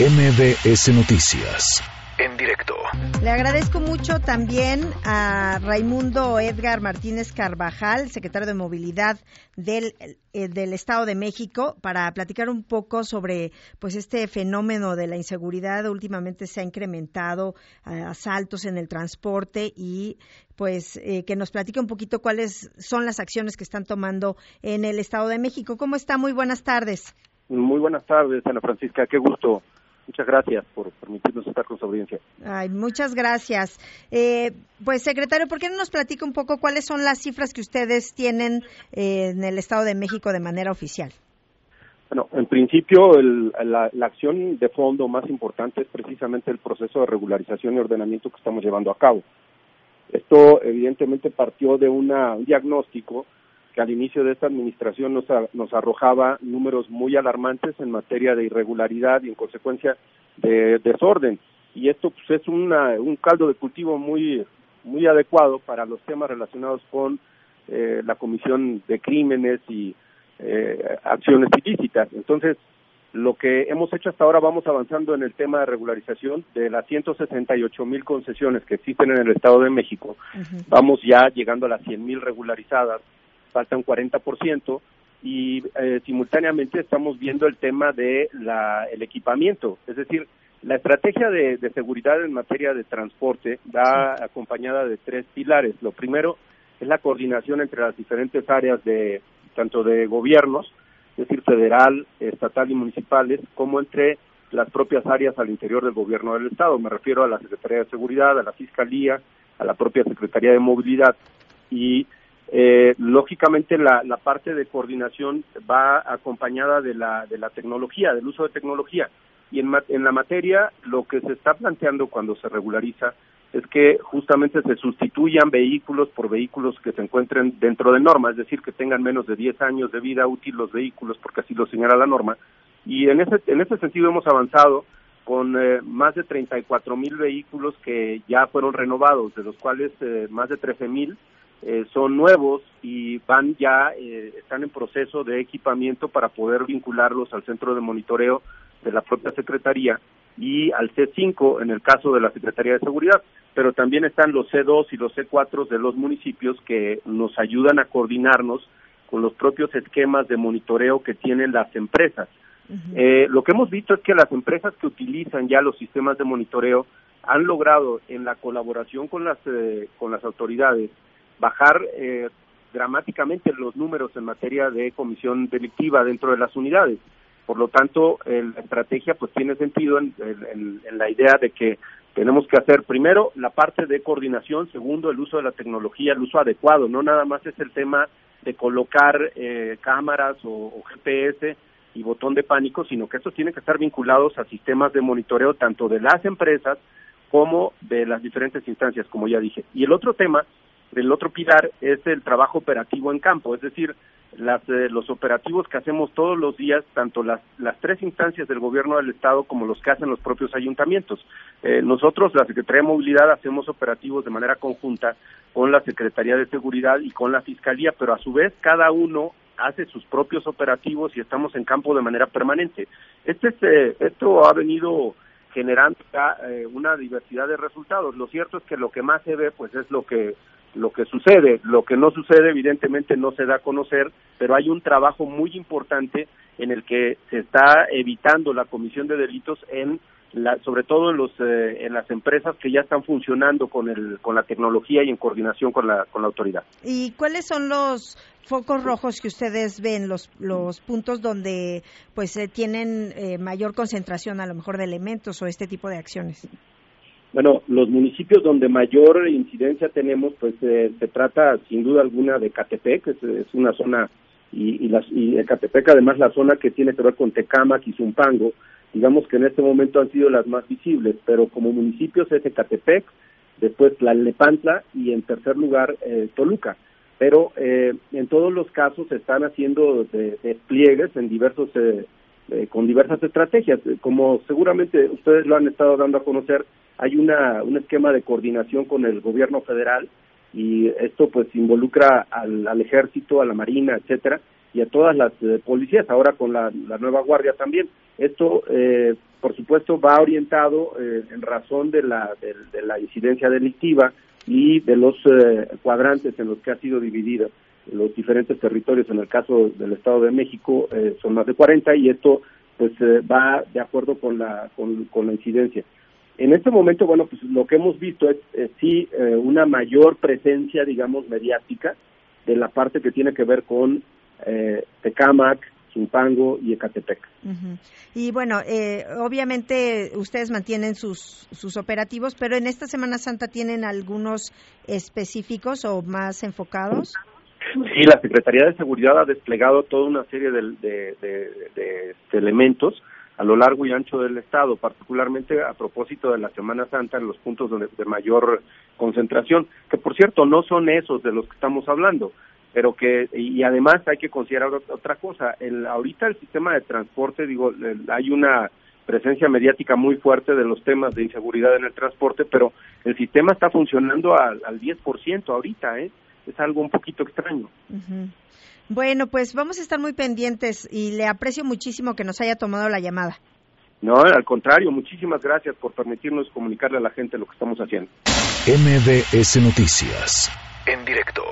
MBS Noticias. En directo. Le agradezco mucho también a Raimundo Edgar Martínez Carvajal, secretario de Movilidad del, eh, del Estado de México, para platicar un poco sobre pues este fenómeno de la inseguridad. Últimamente se ha incrementado eh, asaltos en el transporte y pues eh, que nos platique un poquito cuáles son las acciones que están tomando en el Estado de México. ¿Cómo está? Muy buenas tardes. Muy buenas tardes, Ana Francisca. Qué gusto. Muchas gracias por permitirnos estar con su audiencia. Ay, muchas gracias. Eh, pues, secretario, ¿por qué no nos platica un poco cuáles son las cifras que ustedes tienen eh, en el Estado de México de manera oficial? Bueno, en principio, la, la, acción de fondo más importante es precisamente el proceso de regularización y ordenamiento que estamos llevando a cabo. Esto, evidentemente, partió de una, un diagnóstico que al inicio de esta administración nos, nos arrojaba números muy alarmantes en materia de irregularidad y en consecuencia de desorden. Y esto pues, es una, un caldo de cultivo muy, muy adecuado para los temas relacionados con eh, la comisión de crímenes y eh, acciones ilícitas. Entonces, lo que hemos hecho hasta ahora, vamos avanzando en el tema de regularización de las 168 mil concesiones que existen en el Estado de México. Vamos ya llegando a las 100 mil regularizadas falta un 40%, y eh, simultáneamente estamos viendo el tema de la, el equipamiento, es decir, la estrategia de, seguridad en materia de transporte va acompañada de tres pilares. Lo primero es la coordinación entre las diferentes áreas de tanto de gobiernos, es decir, federal, estatal y municipales, como entre las propias áreas al interior del gobierno del estado. Me refiero a la Secretaría de Seguridad, a la Fiscalía, a la propia Secretaría de Movilidad y eh, lógicamente la, la, parte de coordinación va acompañada de la, de la tecnología, del uso de tecnología. Y en, en la materia lo que se está planteando cuando se regulariza es que justamente se sustituyan vehículos por vehículos que se encuentren dentro de norma, es decir, que tengan menos de 10 años de vida útil los vehículos, porque así lo señala la norma. Y en ese, en ese sentido hemos avanzado con eh, más de 34 mil vehículos que ya fueron renovados, de los cuales eh, más de 13 mil eh, son nuevos y van ya, eh, están en proceso de equipamiento para poder vincularlos al centro de monitoreo de la propia Secretaría y al C5 en el caso de la Secretaría de Seguridad, pero también están los C2 y los C4 de los municipios que nos ayudan a coordinarnos con los propios esquemas de monitoreo que tienen las empresas. eh, lo que hemos visto es que las empresas que utilizan ya los sistemas de monitoreo han logrado en la colaboración con las eh, con las autoridades bajar eh, dramáticamente los números en materia de comisión delictiva dentro de las unidades. Por lo tanto, la estrategia pues tiene sentido en, la idea de que tenemos que hacer primero la parte de coordinación, segundo el uso de la tecnología, el uso adecuado, no nada más es el tema de colocar eh, cámaras o, GPS y botón de pánico, sino que estos tienen que estar vinculados a sistemas de monitoreo tanto de las empresas como de las diferentes instancias, como ya dije. Y el otro tema el otro pilar es el trabajo operativo en campo, es decir, las, eh, los operativos que hacemos todos los días, tanto las, las tres instancias del gobierno del Estado como los que hacen los propios ayuntamientos. Eh, nosotros, la Secretaría de Movilidad, hacemos operativos de manera conjunta con la Secretaría de Seguridad y con la Fiscalía, pero a su vez cada uno hace sus propios operativos y estamos en campo de manera permanente. Este, eh, esto ha venido generando una diversidad de resultados. Lo cierto es que lo que más se ve, pues, es lo que lo que sucede. Lo que no sucede, evidentemente, no se da a conocer, pero hay un trabajo muy importante en el que se está evitando la comisión de delitos en la, sobre todo en los eh, en las empresas que ya están funcionando con el con la tecnología y en coordinación con la con la autoridad. ¿Y cuáles son los focos rojos que ustedes ven, los los puntos donde pues eh, tienen eh, mayor concentración a lo mejor de elementos o este tipo de acciones? Bueno, los municipios donde mayor incidencia tenemos, pues eh, se trata sin duda alguna de Catepec, es, es una zona, y, y, las, y Catepec además la zona que tiene que ver con Tecámac y Zumpango, digamos que en este momento han sido las más visibles, pero como municipios es Ecatepec, después la Lepantla y en tercer lugar eh, Toluca. Pero eh, en todos los casos se están haciendo despliegues en diversos eh, eh, con diversas estrategias. Como seguramente ustedes lo han estado dando a conocer, hay una, un esquema de coordinación con el gobierno federal y esto pues involucra al, ejército, a la marina, etcétera, y a todas las eh, policías, ahora con la, nueva guardia también. Esto, eh, por supuesto, va orientado eh, en razón de la, de, la incidencia delictiva y de los eh, cuadrantes en los que ha sido dividida los diferentes territorios. En el caso del Estado de México eh, son más de 40 y esto pues va de acuerdo con la con, la incidencia. En este momento, bueno, pues lo que hemos visto es sí una mayor presencia, digamos, mediática de la parte que tiene que ver con Tecamac, Zumpango y Ecatepec. Y bueno, eh, obviamente ustedes mantienen sus, sus operativos, pero en esta Semana Santa tienen algunos específicos o más enfocados. Sí, la Secretaría de Seguridad ha desplegado toda una serie de, elementos a lo largo y ancho del estado, particularmente a propósito de la Semana Santa en los puntos donde, de mayor concentración, que por cierto no son esos de los que estamos hablando pero que y además hay que considerar otra cosa el ahorita el sistema de transporte digo hay una presencia mediática muy fuerte de los temas de inseguridad en el transporte pero el sistema está funcionando al, al 10% ahorita eh es algo un poquito extraño bueno pues vamos a estar muy pendientes y le aprecio muchísimo que nos haya tomado la llamada no, al contrario, muchísimas gracias por permitirnos comunicarle a la gente lo que estamos haciendo. MBS Noticias, en directo.